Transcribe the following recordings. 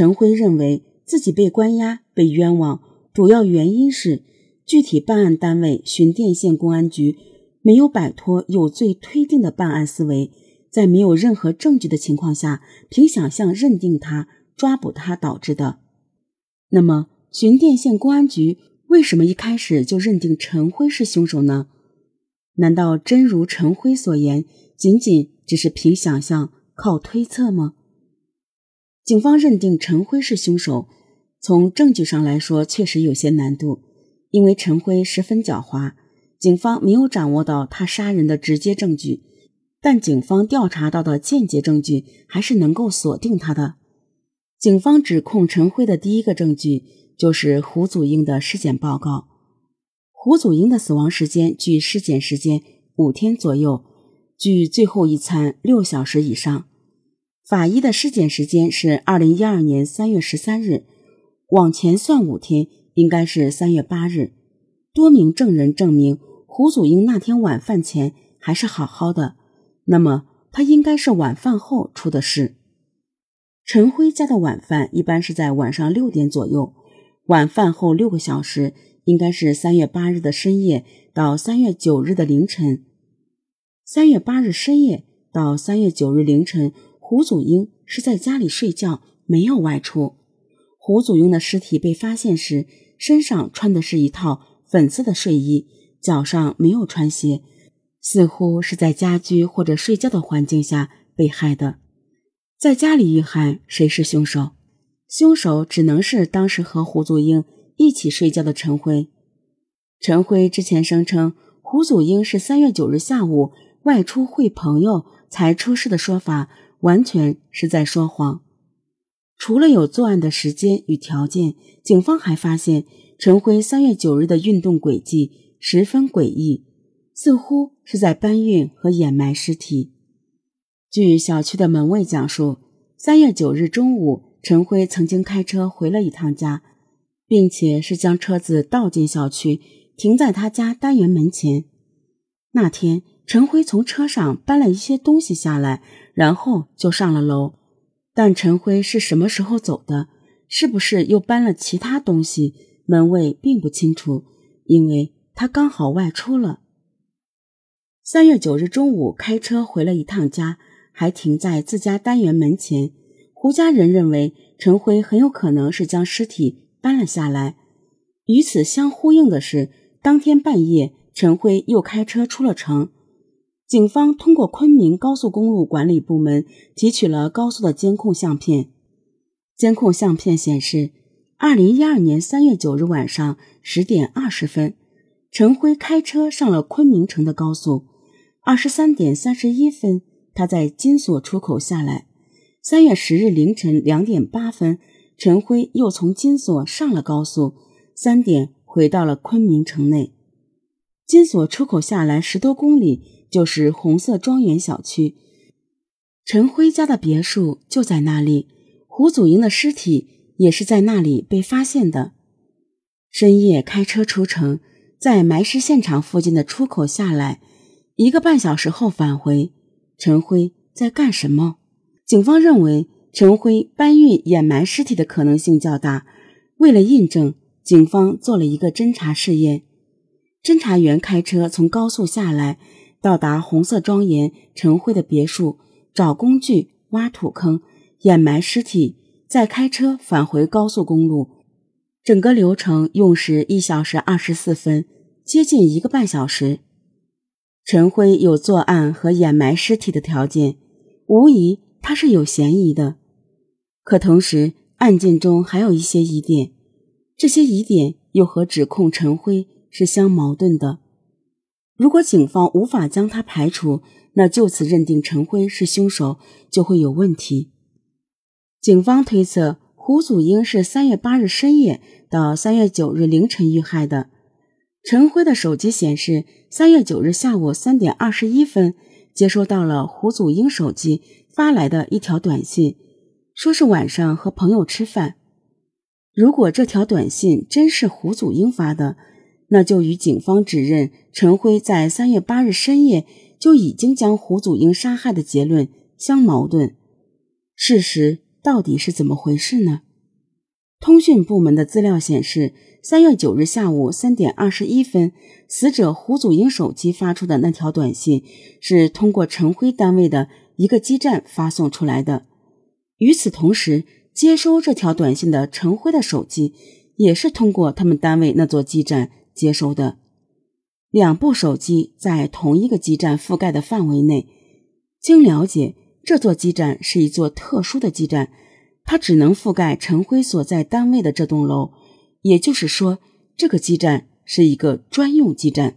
陈辉认为自己被关押、被冤枉，主要原因是具体办案单位寻甸县公安局没有摆脱有罪推定的办案思维，在没有任何证据的情况下，凭想象认定他、抓捕他导致的。那么，寻甸县公安局为什么一开始就认定陈辉是凶手呢？难道真如陈辉所言，仅仅只是凭想象、靠推测吗？警方认定陈辉是凶手，从证据上来说确实有些难度，因为陈辉十分狡猾，警方没有掌握到他杀人的直接证据，但警方调查到的间接证据还是能够锁定他的。警方指控陈辉的第一个证据就是胡祖英的尸检报告。胡祖英的死亡时间距尸检时间五天左右，距最后一餐六小时以上。法医的尸检时间是二零一二年三月十三日，往前算五天，应该是三月八日。多名证人证明胡祖英那天晚饭前还是好好的，那么他应该是晚饭后出的事。陈辉家的晚饭一般是在晚上六点左右，晚饭后六个小时应该是三月八日的深夜到三月九日的凌晨。三月八日深夜到三月九日凌晨，胡祖英是在家里睡觉，没有外出。胡祖英的尸体被发现时，身上穿的是一套粉色的睡衣，脚上没有穿鞋，似乎是在家居或者睡觉的环境下被害的。在家里遇害，谁是凶手？凶手只能是当时和胡祖英一起睡觉的陈辉。陈辉之前声称胡祖英是三月九日下午外出会朋友才出事的说法，完全是在说谎。除了有作案的时间与条件，警方还发现陈辉三月九日的运动轨迹十分诡异，似乎是在搬运和掩埋尸体。据小区的门卫讲述，三月九日中午，陈辉曾经开车回了一趟家，并且是将车子倒进小区，停在他家单元门前。那天，陈辉从车上搬了一些东西下来，然后就上了楼。但陈辉是什么时候走的？是不是又搬了其他东西？门卫并不清楚，因为他刚好外出了。三月九日中午，开车回了一趟家。还停在自家单元门前，胡家人认为陈辉很有可能是将尸体搬了下来。与此相呼应的是，当天半夜，陈辉又开车出了城。警方通过昆明高速公路管理部门提取了高速的监控相片，监控相片显示，二零一二年三月九日晚上十点二十分，陈辉开车上了昆明城的高速。二十三点三十一分。他在金锁出口下来。三月十日凌晨两点八分，陈辉又从金锁上了高速，三点回到了昆明城内。金锁出口下来十多公里就是红色庄园小区，陈辉家的别墅就在那里，胡祖英的尸体也是在那里被发现的。深夜开车出城，在埋尸现场附近的出口下来，一个半小时后返回。陈辉在干什么？警方认为陈辉搬运掩埋尸体的可能性较大。为了印证，警方做了一个侦查试验。侦查员开车从高速下来，到达红色庄园陈辉的别墅，找工具挖土坑掩埋尸体，再开车返回高速公路。整个流程用时一小时二十四分，接近一个半小时。陈辉有作案和掩埋尸体的条件，无疑他是有嫌疑的。可同时，案件中还有一些疑点，这些疑点又和指控陈辉是相矛盾的。如果警方无法将他排除，那就此认定陈辉是凶手就会有问题。警方推测，胡祖英是三月八日深夜到三月九日凌晨遇害的。陈辉的手机显示，三月九日下午三点二十一分，接收到了胡祖英手机发来的一条短信，说是晚上和朋友吃饭。如果这条短信真是胡祖英发的，那就与警方指认陈辉在三月八日深夜就已经将胡祖英杀害的结论相矛盾。事实到底是怎么回事呢？通讯部门的资料显示，三月九日下午三点二十一分，死者胡祖英手机发出的那条短信是通过陈辉单位的一个基站发送出来的。与此同时，接收这条短信的陈辉的手机也是通过他们单位那座基站接收的。两部手机在同一个基站覆盖的范围内。经了解，这座基站是一座特殊的基站，它只能覆盖陈辉所在单位的这栋楼。也就是说，这个基站是一个专用基站。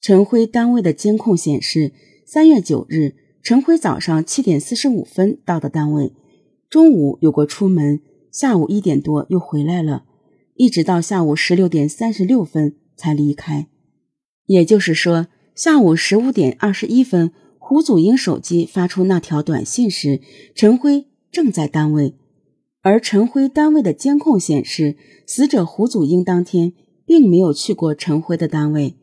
陈辉单位的监控显示，三月九日，陈辉早上七点四十五分到的单位，中午有过出门，下午一点多又回来了，一直到下午十六点三十六分才离开。也就是说，下午十五点二十一分，胡祖英手机发出那条短信时，陈辉正在单位。而陈辉单位的监控显示，死者胡祖英当天并没有去过陈辉的单位。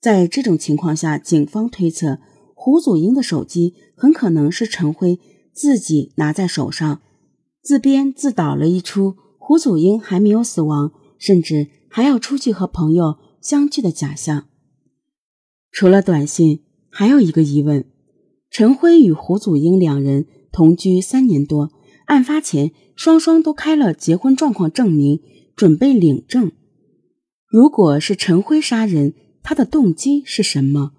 在这种情况下，警方推测胡祖英的手机很可能是陈辉自己拿在手上，自编自导了一出胡祖英还没有死亡，甚至还要出去和朋友。相聚的假象。除了短信，还有一个疑问：陈辉与胡祖英两人同居三年多，案发前双双都开了结婚状况证明，准备领证。如果是陈辉杀人，他的动机是什么？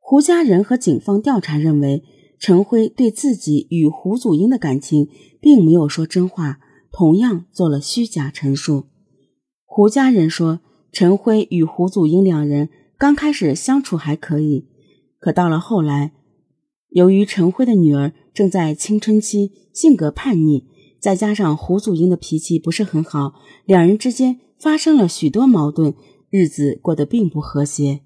胡家人和警方调查认为，陈辉对自己与胡祖英的感情并没有说真话，同样做了虚假陈述。胡家人说。陈辉与胡祖英两人刚开始相处还可以，可到了后来，由于陈辉的女儿正在青春期，性格叛逆，再加上胡祖英的脾气不是很好，两人之间发生了许多矛盾，日子过得并不和谐。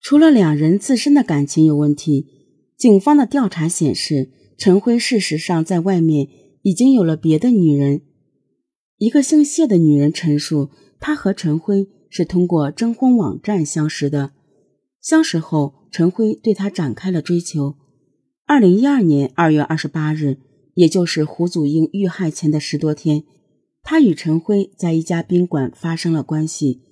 除了两人自身的感情有问题，警方的调查显示，陈辉事实上在外面已经有了别的女人。一个姓谢的女人陈述。她和陈辉是通过征婚网站相识的，相识后，陈辉对她展开了追求。二零一二年二月二十八日，也就是胡祖英遇害前的十多天，他与陈辉在一家宾馆发生了关系。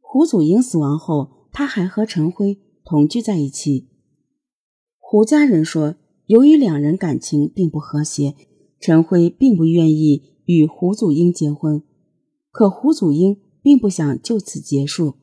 胡祖英死亡后，他还和陈辉同居在一起。胡家人说，由于两人感情并不和谐，陈辉并不愿意与胡祖英结婚，可胡祖英。并不想就此结束。